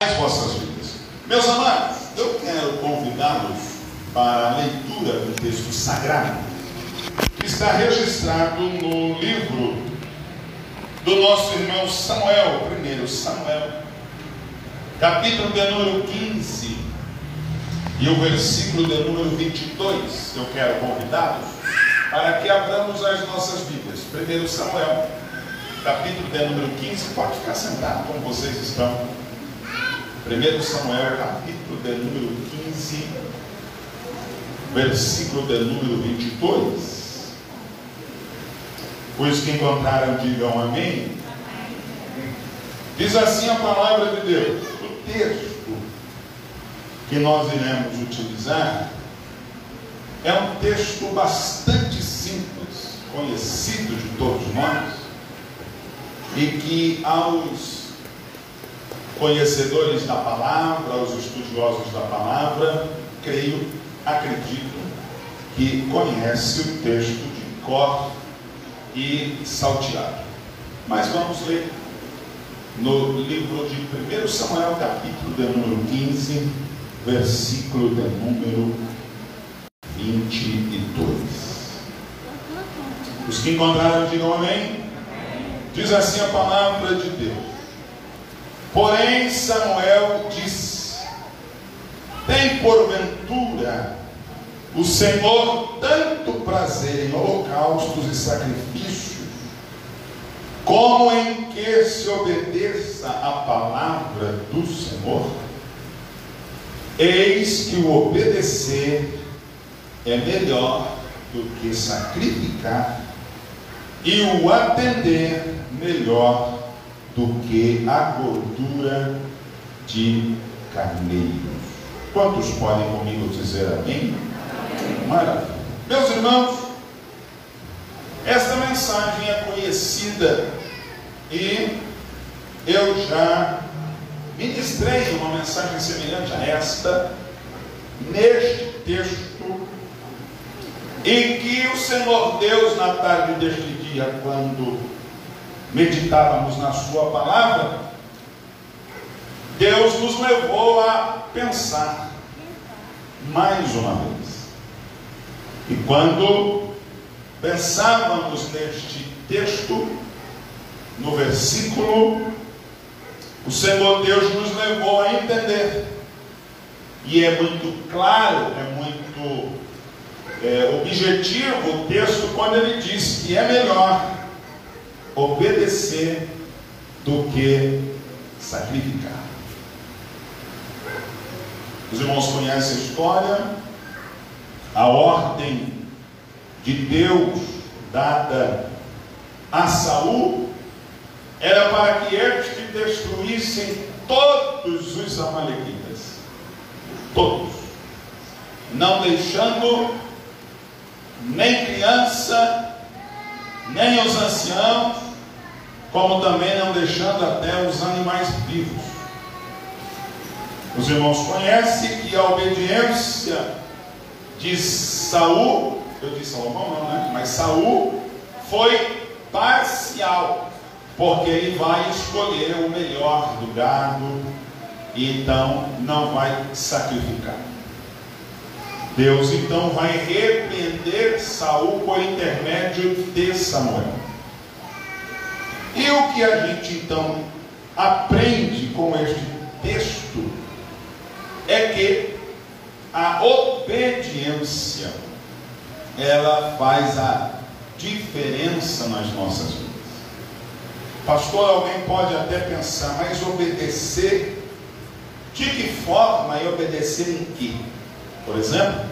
As vossas vidas. Meus amados, eu quero convidá-los para a leitura do texto sagrado, que está registrado no livro do nosso irmão Samuel, primeiro Samuel, capítulo de número 15 e o versículo de número 22. Eu quero convidá-los para que abramos as nossas vidas. Primeiro Samuel, capítulo de número 15, pode ficar sentado como vocês estão. Primeiro Samuel, capítulo de número 15, versículo de número 22. Os que encontraram, digam amém. Diz assim a palavra de Deus. O texto que nós iremos utilizar é um texto bastante simples, conhecido de todos nós, e que aos conhecedores da palavra, aos estudiosos da palavra, creio, acredito que conhece o texto de cor e salteado. Mas vamos ler no livro de 1 Samuel, capítulo de número 15, versículo de número 22. Os que encontraram, digam amém. Diz assim a palavra de Deus. Porém, Samuel disse: Tem porventura o Senhor tanto prazer em holocaustos e sacrifícios, como em que se obedeça a palavra do Senhor? Eis que o obedecer é melhor do que sacrificar, e o atender melhor do que a gordura de carneiros. Quantos podem comigo dizer amém? Maravilha. Meus irmãos, esta mensagem é conhecida e eu já ministrei uma mensagem semelhante a esta neste texto em que o Senhor Deus, na tarde deste dia, quando meditávamos na Sua palavra, Deus nos levou a pensar mais uma vez. E quando pensávamos neste texto, no versículo, o Senhor Deus nos levou a entender. E é muito claro, é muito é, objetivo o texto quando ele diz que é melhor obedecer do que sacrificar. Os irmãos conhecem a história, a ordem de Deus dada a Saul era para que estes destruíssem todos os amalequitas, todos, não deixando nem criança, nem os anciãos, como também não deixando até os animais vivos. Os irmãos conhecem que a obediência de Saul, eu disse Salomão não, né? Mas Saul foi parcial, porque ele vai escolher o melhor do gado, e então não vai sacrificar. Deus então vai repreender Saul por intermédio de Samuel. E o que a gente então aprende com este texto é que a obediência ela faz a diferença nas nossas vidas. Pastor, alguém pode até pensar, mas obedecer de que forma e obedecer em que? Por exemplo,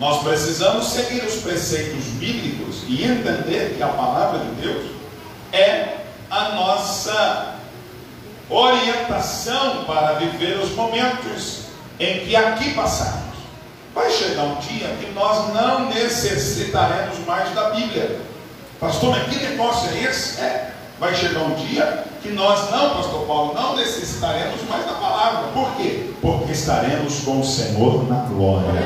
nós precisamos seguir os preceitos bíblicos e entender que a palavra de Deus é a nossa orientação para viver os momentos em que aqui passamos. Vai chegar um dia que nós não necessitaremos mais da Bíblia. Pastor, mas que negócio é esse? É. Vai chegar um dia que nós não, Pastor Paulo, não necessitaremos mais da palavra. Por quê? Porque estaremos com o Senhor na glória.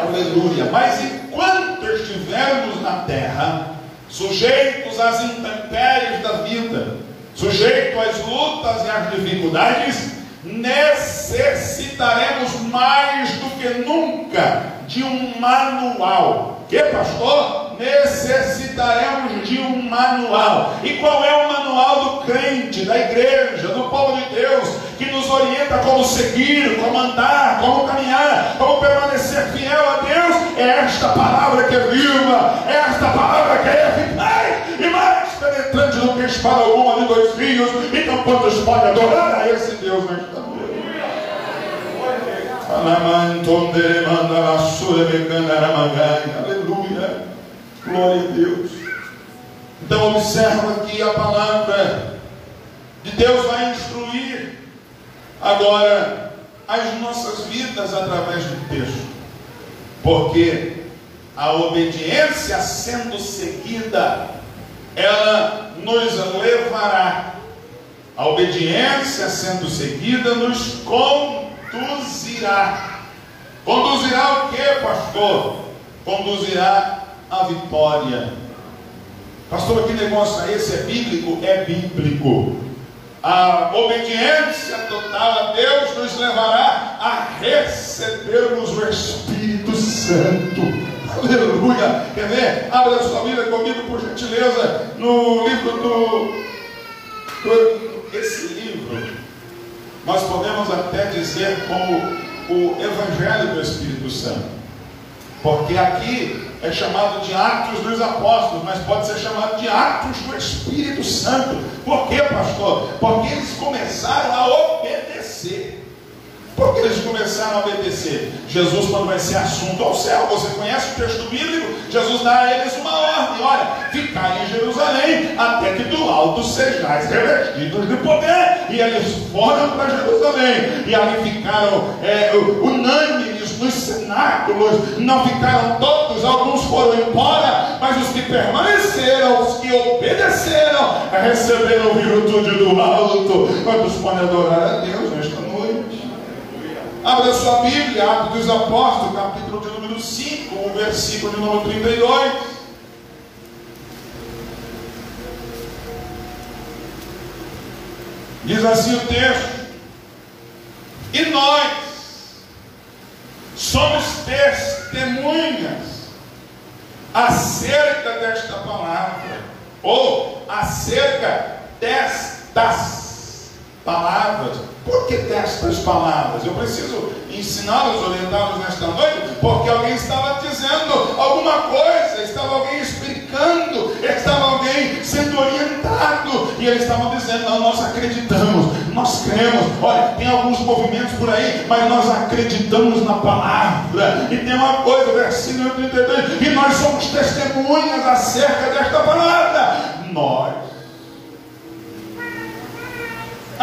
Aleluia. Mas enquanto estivermos na terra, sujeitos às intempéries da vida, sujeito às lutas e às dificuldades, necessitaremos mais do que nunca de um manual. Que pastor? Necessitaremos de um manual. E qual é o manual do crente, da igreja, do povo de Deus, que nos orienta como seguir, como andar, como caminhar, como permanecer fiel a Deus? É esta palavra que é viva, é esta palavra que é eficaz e mais penetrante do que espada alguma de dois rios. Então, quantos podem adorar a esse Deus nesta noite? Aleluia. Glória a Deus. Então observa que a palavra de Deus vai instruir agora as nossas vidas através do texto. Porque a obediência sendo seguida, ela nos levará. A obediência sendo seguida nos conduzirá. Conduzirá o que, pastor? Conduzirá a vitória. Pastor, que negócio é esse? É bíblico? É bíblico. A obediência total a Deus nos levará a recebermos o Espírito Santo. Aleluia. Quer ver? Abra sua Bíblia comigo, por gentileza, no livro do. Esse livro, nós podemos até dizer como o Evangelho do Espírito Santo. Porque aqui é chamado de Atos dos Apóstolos, mas pode ser chamado de Atos do Espírito Santo. Por quê, pastor? Porque eles começaram a. Por que eles começaram a obedecer? Jesus, quando vai ser assunto ao céu, você conhece o texto bíblico? Jesus dá a eles uma ordem: olha, ficai em Jerusalém, até que do alto sejais revestidos de poder. E eles foram para Jerusalém, e ali ficaram é, unânimes nos cenáculos, não ficaram todos, alguns foram embora, mas os que permaneceram, os que obedeceram, receberam virtude do alto. Quantos podem adorar a Deus? Abra sua Bíblia, Atos dos Apóstolos, capítulo de número 5, o versículo de número 32. Diz assim o texto: E nós somos testemunhas acerca desta palavra, ou acerca destas palavras. Por que destas palavras? Eu preciso ensiná-los, orientá-los nesta noite, porque alguém estava dizendo alguma coisa, estava alguém explicando, estava alguém sendo orientado, e eles estavam dizendo: Não, nós acreditamos, nós cremos. Olha, tem alguns movimentos por aí, mas nós acreditamos na palavra. E tem uma coisa, versículo 32, e nós somos testemunhas acerca desta palavra. Nós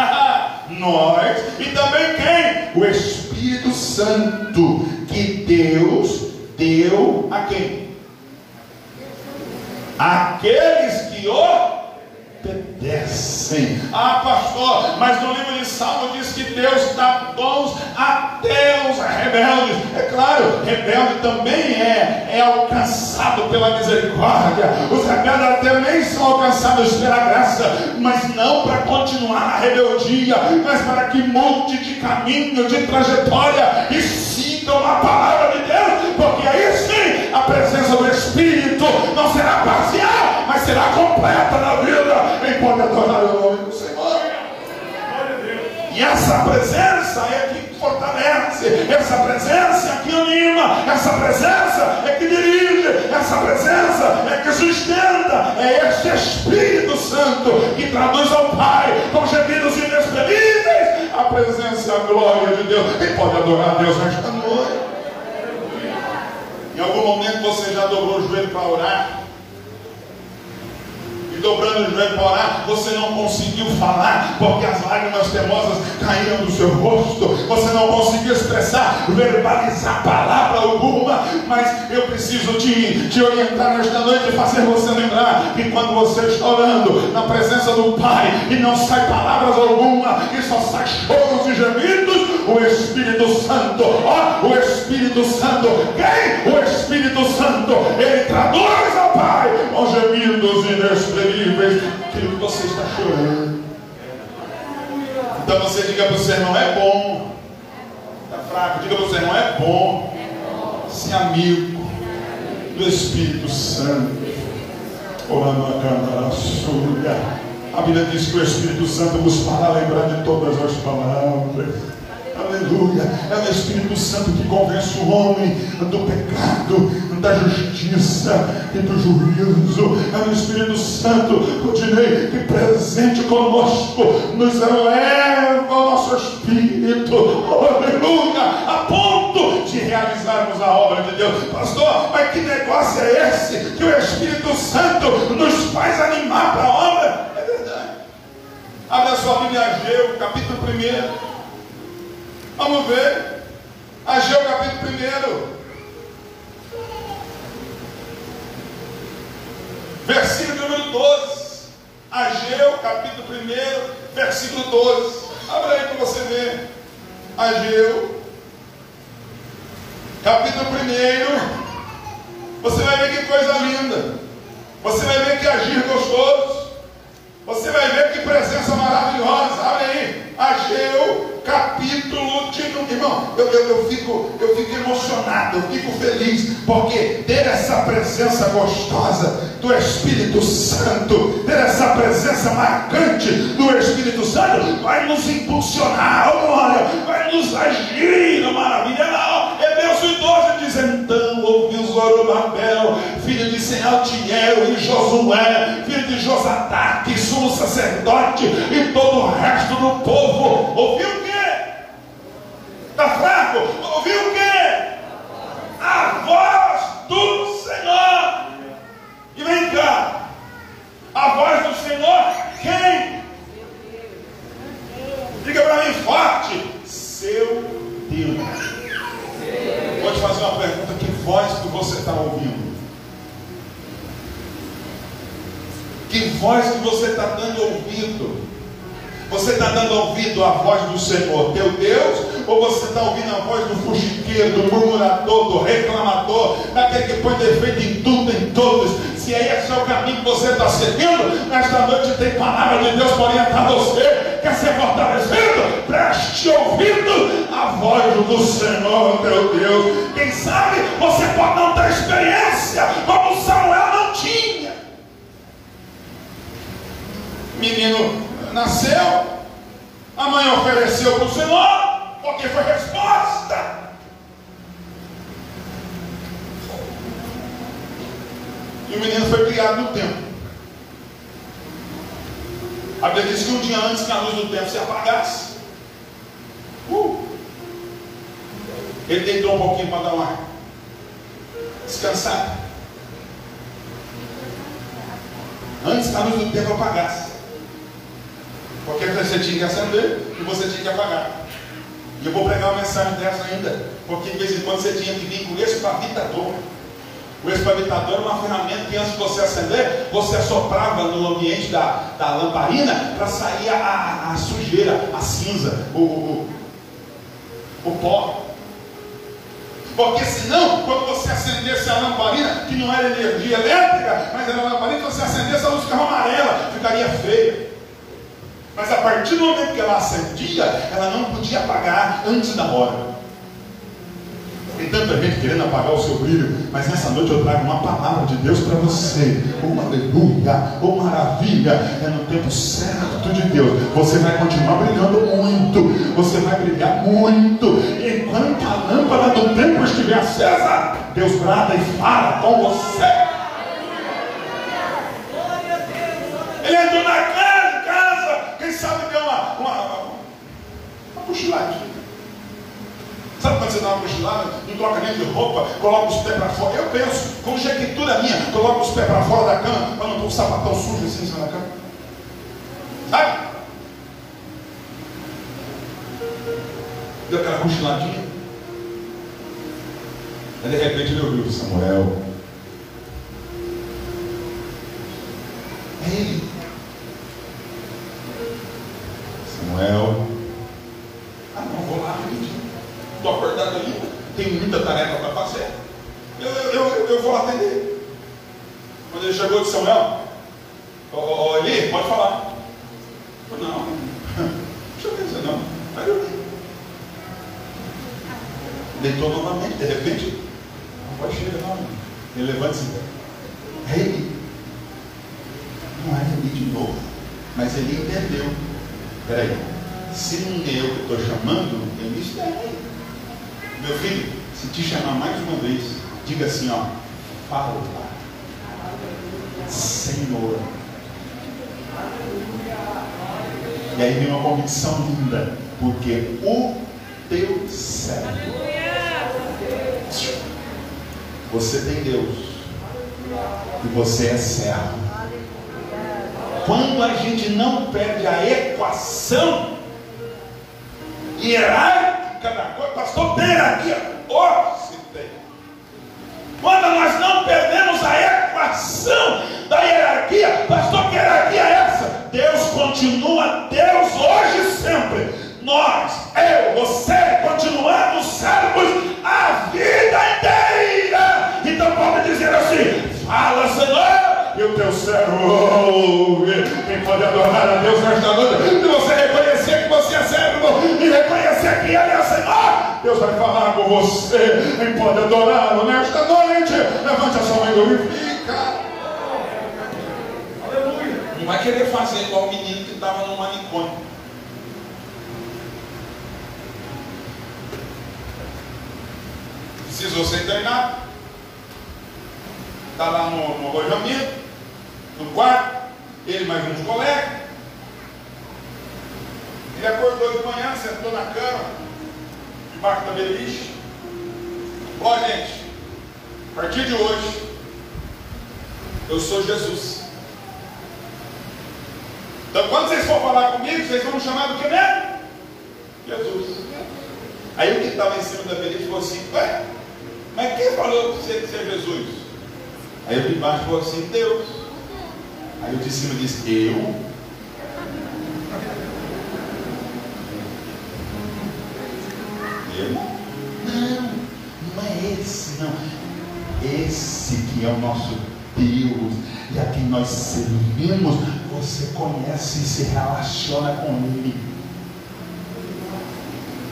nós e também quem? O Espírito Santo que Deus deu a quem? Aqueles que obedecem. Ah, pastor, mas no livro de Salmo diz que Deus dá dons até os rebeldes. É claro, rebelde também é, é alcançado pela misericórdia. Os rebeldes também são alcançados pela graça, mas não para continuar na rebeldia, mas para que monte de caminho, de trajetória e sigam a palavra de Deus, porque aí sim a presença do Espírito não será parcial, mas será completa na vida. Pode adorar o nome do Senhor? E essa presença é que fortalece, essa presença é que anima, essa presença é que dirige, essa presença é que sustenta, é este Espírito Santo que traduz ao Pai com gemidos inexprimíveis a presença e a glória de Deus. Quem pode adorar a Deus nesta noite? Em algum momento você já dobrou o joelho para orar? Dobrando o joelho para orar, você não conseguiu falar, porque as lágrimas temosas caíram do seu rosto, você não conseguiu expressar, verbalizar palavra alguma, mas eu preciso te, te orientar nesta noite e fazer você lembrar que quando você está orando na presença do Pai e não sai palavras alguma, e só sai choros e gemidos, o Espírito Santo, ó, o Espírito Santo, quem? O Espírito Santo, ele traduz gemidos inexprimíveis aquilo que você está chorando. Então você diga para o seu irmão, é bom. Está fraco, diga para o seu irmão, é bom. Ser amigo do Espírito Santo. A Bíblia diz que o Espírito Santo nos fará lembrar de todas as palavras. Aleluia. É o Espírito Santo que convence o homem do pecado, da justiça e do juízo. É o Espírito Santo, Rodinei, que presente conosco nos eleva o nosso espírito. Aleluia. A ponto de realizarmos a obra de Deus. Pastor, mas que negócio é esse que o Espírito Santo nos faz animar para a obra? É verdade. Abra sua Bíblia Ageu, capítulo 1. Vamos ver. Ageu capítulo 1. Versículo número 12. Ageu capítulo 1, versículo 12. Abra aí para você ver. Ageu, capítulo 1. Você vai ver que coisa linda. Você vai ver que agir gostoso. Você vai ver que presença maravilhosa. Abre aí. Ageu, capítulo de irmão, eu, eu, eu, fico, eu fico emocionado, eu fico feliz, porque ter essa presença gostosa do Espírito Santo, ter essa presença marcante do Espírito Santo, vai nos impulsionar, oh glória, vai nos agir, oh maravilha, não, Hebreus 12 diz, então ouviu Zorobabel, filho de Sealtiel e Josué, filho de Josadaque, sumo sacerdote, e todo o resto do povo, ouviu? Está fraco? Ouviu o quê? A voz do Senhor. E vem cá. A voz do Senhor, quem? Diga para mim forte. Seu Deus. Vou te fazer uma pergunta: que voz que você está ouvindo? Que voz que você está dando ouvido? Você está dando ouvido à voz do Senhor, teu Deus, ou você está ouvindo a voz do fuxiqueiro, do murmurador, do reclamador, daquele que põe defeito em tudo, em todos? Se esse é o caminho que você está seguindo, nesta noite tem palavra de Deus para orientar você. Quer ser fortalecido? Preste ouvido à voz do Senhor, teu Deus. Quem sabe você pode não ter experiência como Samuel não tinha. Menino nasceu, a mãe ofereceu para o Senhor, porque foi resposta. E o menino foi criado no templo. A Bíblia diz que um dia antes que a luz do templo se apagasse, uh, ele deitou um pouquinho para dar uma descansada. Antes que a luz do templo apagasse. Porque você tinha que acender e você tinha que apagar. E eu vou pregar uma mensagem dessa ainda, porque de vez em quando você tinha que vir com esse espavitador. O espavitador era uma ferramenta que antes de você acender, você assoprava no ambiente da, da lamparina para sair a, a, sujeira, a cinza, o, o, o pó. Porque senão, quando você acendesse a lamparina, que não era energia elétrica, mas era lamparina, você acendesse a luz ficava amarela, ficaria feia. Mas a partir do momento que ela acendia, ela não podia apagar antes da hora. Tem tanta gente querendo apagar o seu brilho, mas nessa noite eu trago uma palavra de Deus para você. Uma aleluia, uma maravilha. É no tempo certo de Deus. Você vai continuar brilhando muito. Você vai brilhar muito. Enquanto a lâmpada do tempo estiver acesa, Deus brada e fala com você. Ele entrou na casa sabe deu uma, uma, uma cochiladinha. Sabe quando você dá uma cochilada, não troca nem de roupa, coloca os pés para fora? Eu penso, como jequitura minha, coloca os pés para fora da cama, para não ter um sapatão sujo assim em cima da cama. Sabe? Deu aquela cochiladinha. Aí de repente ele ouviu Samuel. É ele. Samuel. O Samuel, Ô, ô, ô Eli, pode falar. Eu, não, deixa eu ver não. Aí eu deitou novamente, de repente, não pode chegar não. Ele levanta-se. Assim. É Eli. Não é Eli de novo. Mas ele entendeu. Peraí, se não é eu que estou chamando, eu me esperei. Meu filho, se te chamar mais uma vez, diga assim, ó, fala, pai. Senhor. E aí vem uma convicção linda, porque o teu servo. Você tem Deus. E você é servo. Quando a gente não perde a equação hierárquica da coisa, pastor, tem aqui, ó, se tem. Quando nós não perdemos a equação da hierarquia, pastor, que hierarquia é essa? Deus continua Deus hoje e sempre. Nós, eu, você, continuamos servos a vida inteira. Então pode dizer assim: fala, Senhor e o teu servo ouve. Quem pode adorar a Deus nesta noite? Se você reconhecer que você é servo e reconhecer que Ele é Senhor, Deus vai falar com você. Quem pode adorá-lo nesta noite? Levante a sua mão e Não vai querer fazer igual o menino que estava no manicômio. Precisou ser treinado. Está lá no, no alojamento no quarto, ele mais uns colegas. Ele acordou de manhã, sentou na cama, debaixo da beliche. Ó gente, a partir de hoje, eu sou Jesus. Então quando vocês for falar comigo, vocês vão me chamar do que mesmo? Jesus. Aí o que estava em cima da beliche falou assim, ué, mas quem falou que você é Jesus? Aí o de baixo falou assim, Deus. Aí o de cima eu? Eu? Não, não é esse, não. Esse que é o nosso Deus e a quem nós servimos, você conhece e se relaciona com Ele.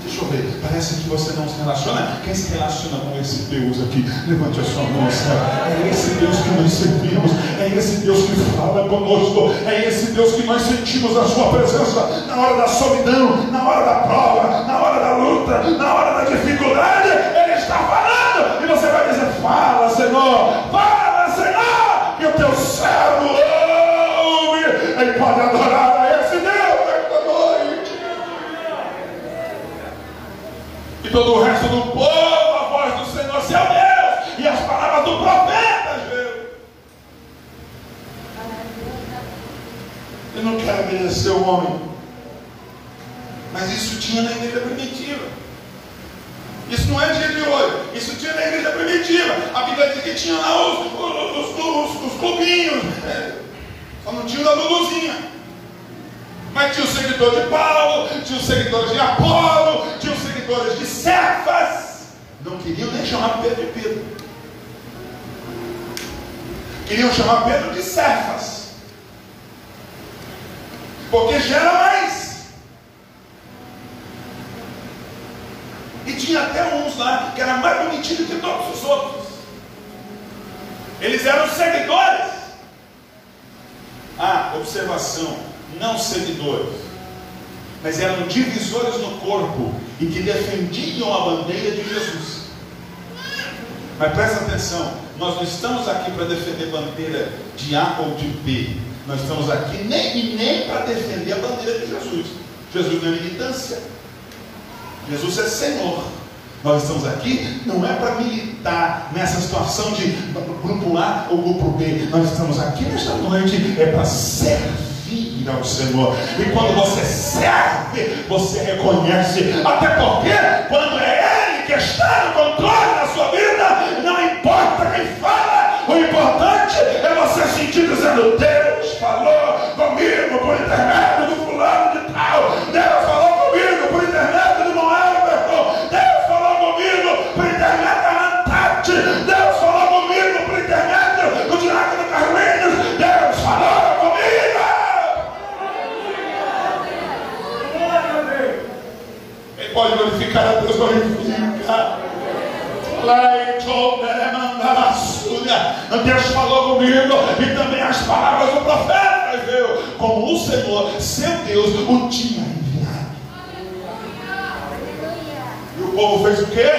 Deixa eu ver, parece que você não se relaciona. Quem se relaciona com esse Deus aqui? Levante a sua mão, É esse Deus que nós servimos, é esse Deus que fala conosco, é esse Deus que nós sentimos a sua presença na hora da solidão, na hora da prova, na hora da luta, na hora da dificuldade. Ele está falando, e você vai dizer: Fala, Senhor, fala, Senhor, que o teu servo Ele pode adorar e todo o resto do povo, a voz do Senhor, seu Deus, e as palavras do profeta, viu? Eu não quero obedecer o homem. Mas isso tinha na igreja primitiva. Isso não é dia de hoje. Isso tinha na igreja primitiva. A Bíblia diz que tinha lá os, os, os, os clubinhos. É, não tinha da Luluzinha. Mas tinha o seguidor de Paulo, tinha os seguidores de Apolo, tinha os seguidores de Cefas. Não queriam nem chamar Pedro de Pedro. Queriam chamar Pedro de Cefas. Porque gera mais. E tinha até uns lá que era mais bonitinho que todos os outros. Eles eram seguidores. Ah, observação não seguidores, mas eram divisores no corpo e que defendiam a bandeira de Jesus. Mas presta atenção, nós não estamos aqui para defender bandeira de A ou de B. Nós estamos aqui nem, nem para defender a bandeira de Jesus. Jesus não é militância. Jesus é Senhor. Nós estamos aqui não é para militar nessa situação de grupo A ou grupo B. Nós estamos aqui nesta noite é para servir ao Senhor. E quando você serve, você reconhece. Até porque, quando é Ele que está no controle da sua vida, não importa quem fala, o importante é você sentir dizendo: Deus falou comigo por intermédio do fulano de tal. Glorifica. Deus falou comigo e também as palavras do profeta veio, como o Senhor, seu Deus, o tinha enviado. E o povo fez o quê?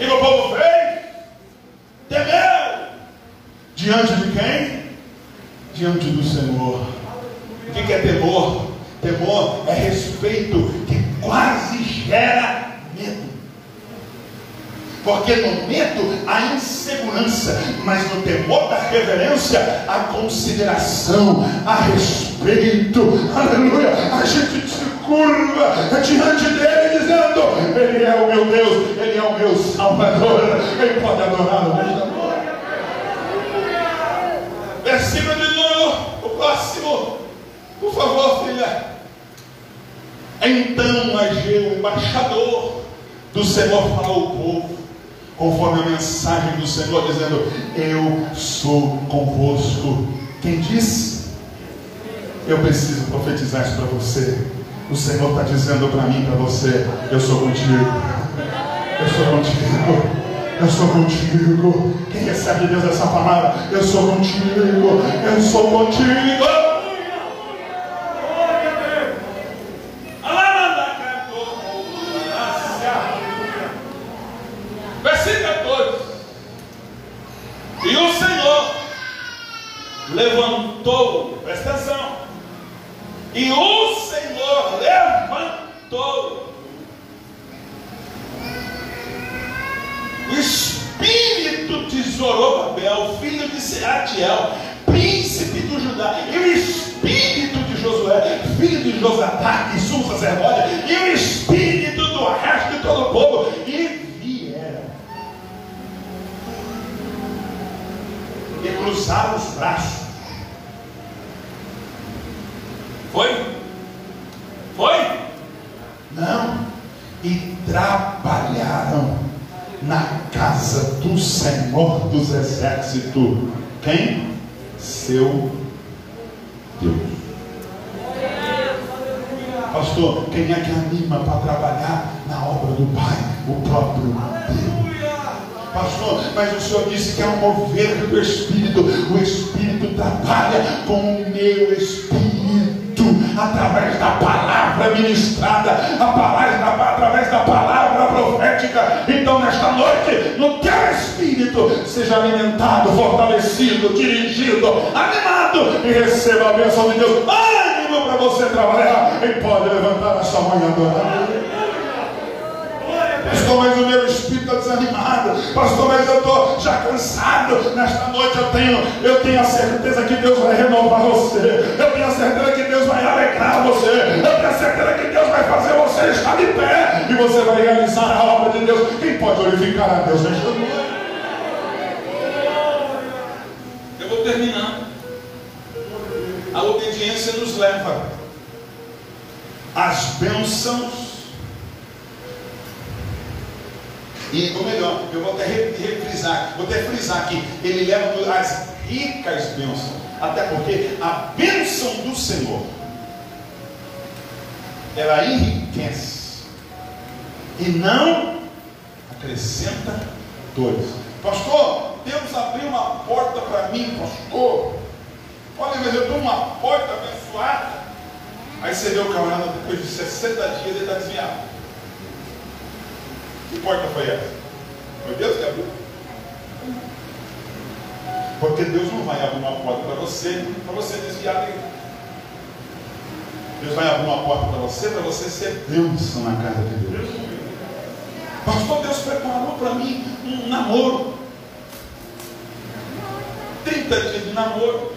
E o povo fez? Temeu. Diante de quem? Diante do Senhor. O que é temor? Temor é respeito que quase gera medo. Porque no medo há insegurança, mas no temor da reverência há consideração, há respeito. Aleluia! A gente se curva diante dele, dizendo: Ele é o meu Deus, Ele é o meu Salvador, Ele pode adorar o meu Versículo de novo, o próximo, por favor, filha. Então Ageu, embaixador do Senhor, falou ao povo conforme a mensagem do Senhor, dizendo: Eu sou convosco. Quem disse? Eu preciso profetizar isso para você. O Senhor está dizendo para mim, para você: Eu sou contigo. Eu sou contigo. Eu sou contigo. Quem recebe de Deus essa palavra? Eu sou contigo. Eu sou contigo. Espírito de Zorobabel, filho de Seatiel, príncipe do Judá, e o espírito de Josué, filho de Josadac, e sumo sacerdote, e o espírito do resto de todo o povo, e vieram. E cruzaram os braços foi? Foi? Não. E trabalharam na casa do Senhor dos Exércitos. Quem? Seu Deus. Pastor, quem é que anima para trabalhar na obra do Pai? O próprio Deus. Pastor, mas o Senhor disse que é um mover do Espírito. O Espírito trabalha com o meu Espírito através da palavra ministrada, a palavra, através da palavra profética. Então, nesta noite, no teu espírito, seja alimentado, fortalecido, dirigido, animado e receba a bênção de Deus. Ânimo para você trabalhar e pode levantar a sua mão adorar. Pastor, mas o meu espírito está desanimado. Pastor, mas eu estou já cansado. Nesta noite eu tenho, eu tenho a certeza que Deus vai renovar você. Eu tenho a certeza que Deus vai alegrar você. Eu tenho a certeza que Deus vai fazer você estar de pé. E você vai realizar a obra de Deus. Quem pode glorificar a Deus nesta noite? Eu vou terminar. A obediência nos leva às bênçãos E, ou melhor, eu vou até refrisar, vou até frisar aqui, ele leva as ricas bênçãos. Até porque a bênção do Senhor, ela enriquece e não acrescenta dores. Pastor, Deus abriu uma porta para mim, pastor. Olha, mas eu estou uma porta abençoada. Aí você vê o camarada depois de 60 dias ele está desviado. Que porta foi essa? Foi Deus que abriu. Porque Deus não vai abrir uma porta para você, para você desviar dele. Deus vai abrir uma porta para você, para você ser bênção na casa de Deus. Pastor, Deus preparou para mim um namoro. 30 dias de namoro.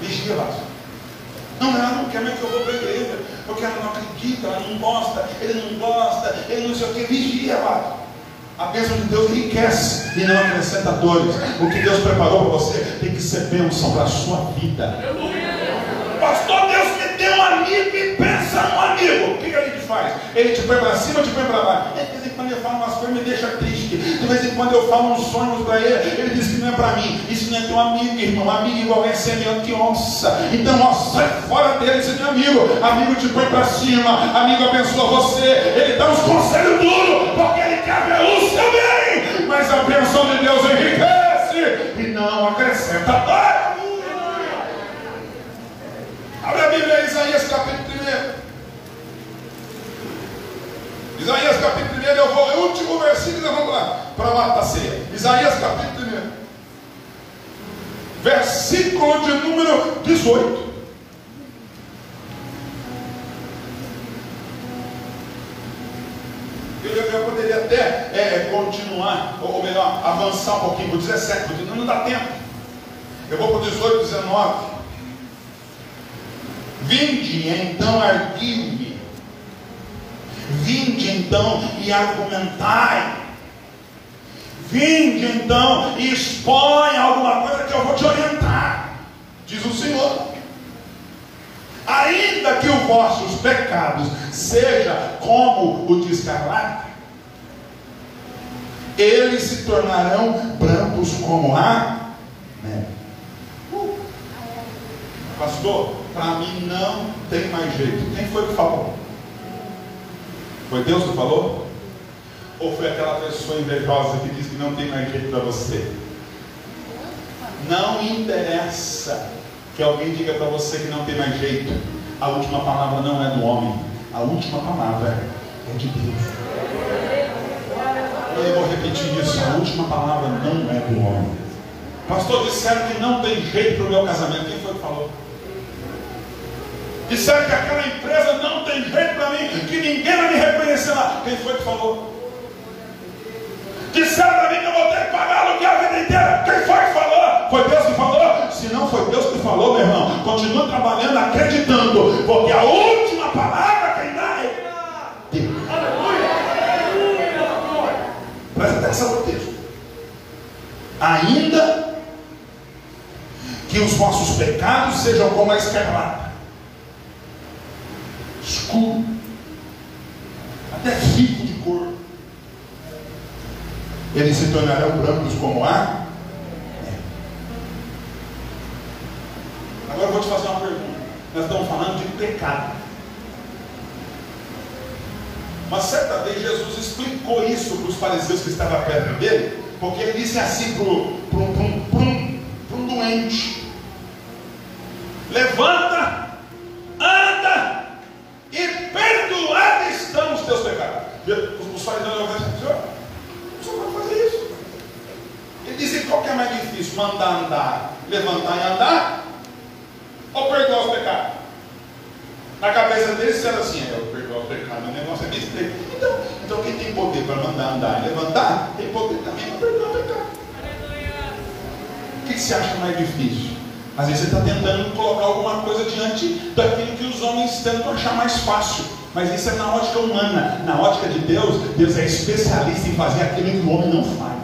Vigia lá. Quer que eu vou para a igreja, porque ela não acredita, ela não gosta, ele não gosta, ele não sei o que, vigia lá. A bênção de Deus enriquece e não acrescenta dores. O que Deus preparou para você tem que ser bênção para a sua vida. Pastor, Deus me deu um amigo e pensa no amigo. O que, que a gente faz? Ele te põe para cima te põe para baixo? É, quando ele fala umas coisas me deixa triste. De vez em quando eu falo uns sonhos para ele, ele diz que não é para mim. Isso não é teu amigo, irmão. Amigo igual é meu que onça. Então, ó, sai fora dele, esse é meu amigo. Amigo te põe para cima, amigo abençoa você. Ele dá uns conselhos duros, porque ele quer ver o seu bem. Mas a bênção de Deus enriquece e não acrescenta dor. Abre a Bíblia, Isaías capítulo 1. Isaías capítulo 1, eu vou, é o último versículo, vamos lá, para a ceia. Isaías capítulo 1, versículo de número 18. Eu, poderia até é, é continuar, ou melhor, avançar um pouquinho para o 17, porque não dá tempo. Eu vou para o 18, 19. Vinde então arguir-me Vinde então e argumentai. Vinde então e expõe alguma coisa que eu vou te orientar, diz o Senhor. Ainda que os vossos pecados seja como o de escarlate, eles se tornarão brancos como a neve. Uh. Pastor, para mim não tem mais jeito. Quem foi que falou? Foi Deus que falou? Ou foi aquela pessoa invejosa que disse que não tem mais jeito para você? Não interessa que alguém diga para você que não tem mais jeito. A última palavra não é do homem. A última palavra é de Deus. Eu vou repetir isso. A última palavra não é do homem. Pastor, disseram que não tem jeito para o meu casamento. Quem foi que falou? Disseram que aquela empresa não tem jeito para mim, que ninguém vai me reconhecer lá. Quem foi que falou? Disseram para mim que eu vou ter que pagar aluguel a vida inteira. Quem foi que falou? Foi Deus que falou? Se não foi Deus que falou, meu irmão, continue trabalhando, acreditando, porque a última palavra quem dá é Deus. Aleluia! Presta atenção no texto. Ainda que os vossos pecados sejam como a escarlata escuro, até rico de cor. Eles se tornarão brancos como a Agora eu vou te fazer uma pergunta. Nós estamos falando de pecado. Mas certa vez Jesus explicou isso para os fariseus que estavam perto dele, porque ele disse assim para um doente: Levanta, anda e perdoados estão os teus pecados. Os fariseus vão dizer, Senhor, o senhor vai fazer isso. Ele disse, qual que é mais difícil? Mandar andar, levantar e andar? Ou perdoar os pecados? Na cabeça deles era assim, é, eu perdoar os pecados, o negócio é desse Então, então quem tem poder para mandar andar e levantar, tem poder também para perdoar o pecado. O que você acha mais difícil? Às vezes você está tentando colocar alguma coisa diante daquilo que os homens tentam achar mais fácil. Mas isso é na ótica humana. Na ótica de Deus, Deus é especialista em fazer aquilo que o homem não faz.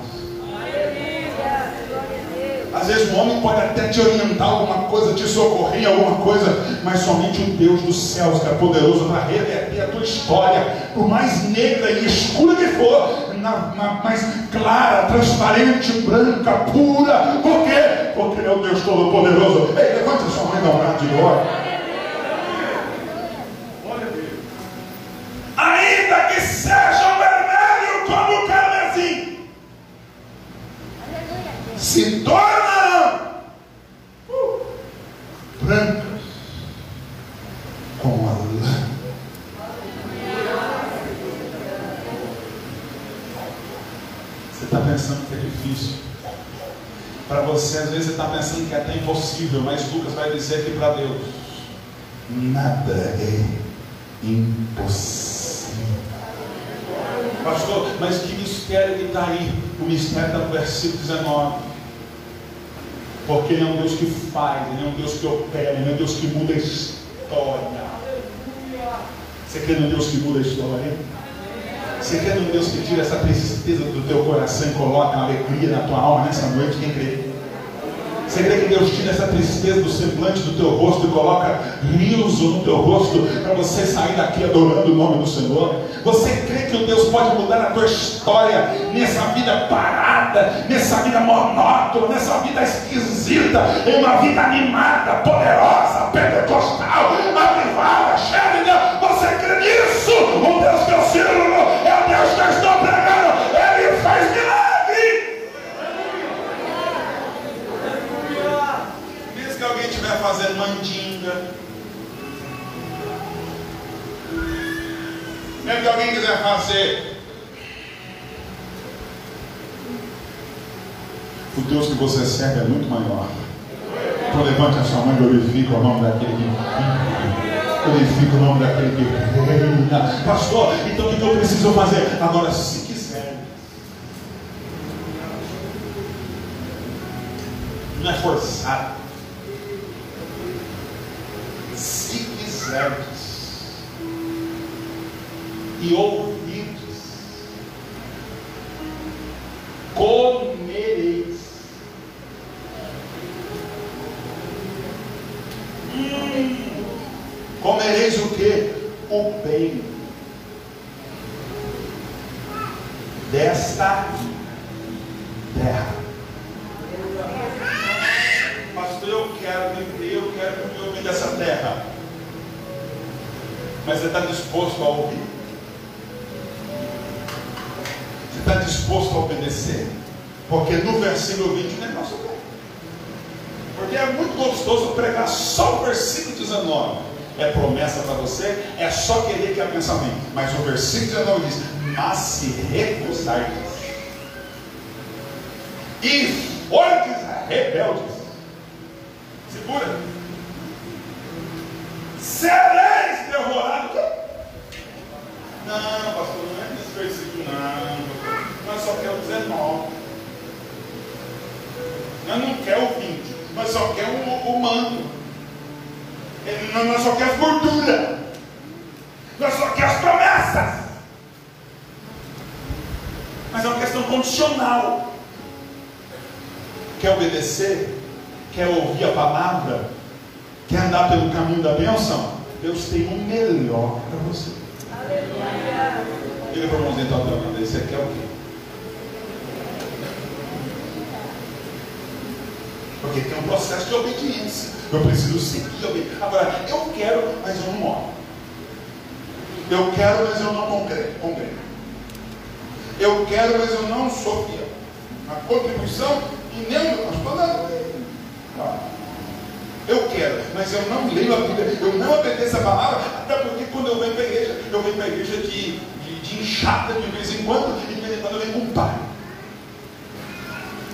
Às vezes o homem pode até te orientar alguma coisa, te socorrer alguma coisa, mas somente o Deus dos céus, que é poderoso para reverter a tua história, por mais negra e escura que for, na, na, mais clara, transparente, branca, pura. Por quê? Porque Ele é o Deus Todo-Poderoso. Ei, levante sua mãe e dá um grande glória. Ainda que seja vermelho como o carmesim, se tornarão uh, brancas como a lã. Você está pensando que é difícil. Para você, às vezes, você está pensando que é até impossível, mas Lucas vai dizer que para Deus nada é impossível. Pastor, mas que mistério que está aí? O mistério está no versículo 19. Porque Ele é um Deus que faz, Ele é um Deus que opera, Ele é um Deus que muda a história. Você quer um Deus que muda a história? Você quer um Deus que tira essa tristeza do teu coração e coloca alegria na tua alma nessa noite? Quem crê? Você crê que Deus tira essa tristeza do semblante do teu rosto e coloca riso no teu rosto para você sair daqui adorando o nome do Senhor? Você crê que o Deus pode mudar a tua história nessa vida parada, nessa vida monótona, nessa vida esquisita, em uma vida animada, poderosa, pentecostal, avivada, cheia mandinga, mesmo que alguém quiser fazer, o Deus que você serve é muito maior. Então levante a sua mão e glorifique o nome daquele que glorifica o nome daquele que reina. Pastor, então o que eu preciso fazer? Agora, se se recusardes e fordes rebeldes, segura, sereis devorados. Não, pastor, não é nesse versículo, não. Nós só queremos 19. Nós não queremos o 20, nós só queremos o, o mando. Nós só queremos gordura. Nós só queremos as promessas. Mas é uma questão condicional. Quer obedecer? Quer ouvir a palavra? Quer andar pelo caminho da bênção? Deus tem o melhor para você. Aleluia. Para o irmãozinho outra banda, esse aqui é o quê? Porque tem um processo de obediência. Eu preciso seguir obediência. Agora, eu quero, mas eu não moro. Eu quero, mas eu não congredo. Eu quero, mas eu não sou fiel. A contribuição e nem o pastor não. Eu quero, mas eu não leio a Bíblia, eu não obedeço a palavra, até porque quando eu venho para a igreja, eu venho para a igreja de, de, de enxada de vez em quando, e de vez em quando eu venho com pai.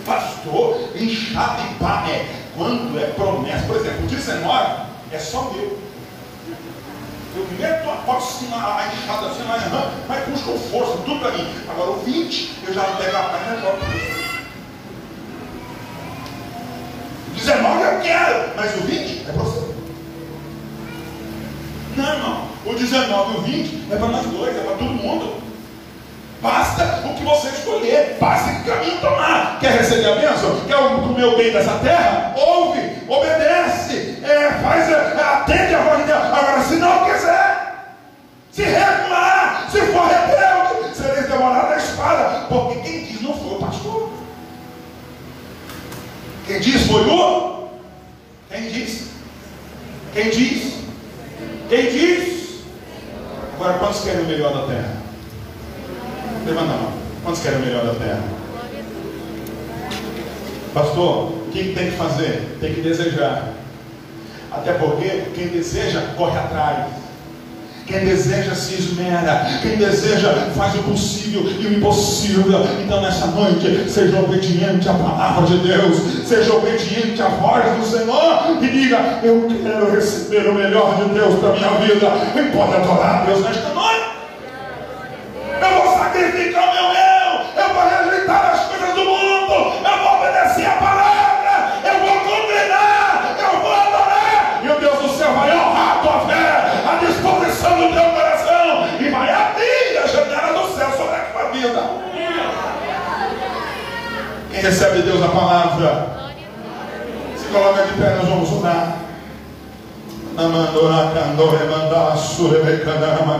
Pastor, enxada e pai é quando é promessa. Por exemplo, o 19 é só meu. Eu meto a posse na enxada assim, mas, mas com força, tudo para mim. Agora o 20, eu já pego a paz e jogo. 19 eu quero, mas o 20 é você. Não, irmão. O 19 e o 20 é para nós dois, é para todo mundo. Basta o que você escolher, basta que caminho tomar. Quer receber a bênção? Quer o bem dessa terra? Ouve, obedece, é, faz, é, atende a voz de Deus. Agora, se não quiser, se reclamar, se for rebelde, sereis devorados a espada. Porque quem diz não foi o pastor. Quem diz foi o? Quem diz? Quem diz? Quem diz? Agora, quantos querem o melhor da terra? Levanta a mão. Quantos querem o melhor da terra? Pastor, o que tem que fazer? Tem que desejar. Até porque quem deseja corre atrás. Quem deseja se esmera, quem deseja faz o possível e o impossível. Então, nessa noite, seja obediente à palavra de Deus, seja obediente à voz do Senhor e diga: Eu quero receber o melhor de Deus para minha vida. E pode adorar a Deus nesta noite. Namandora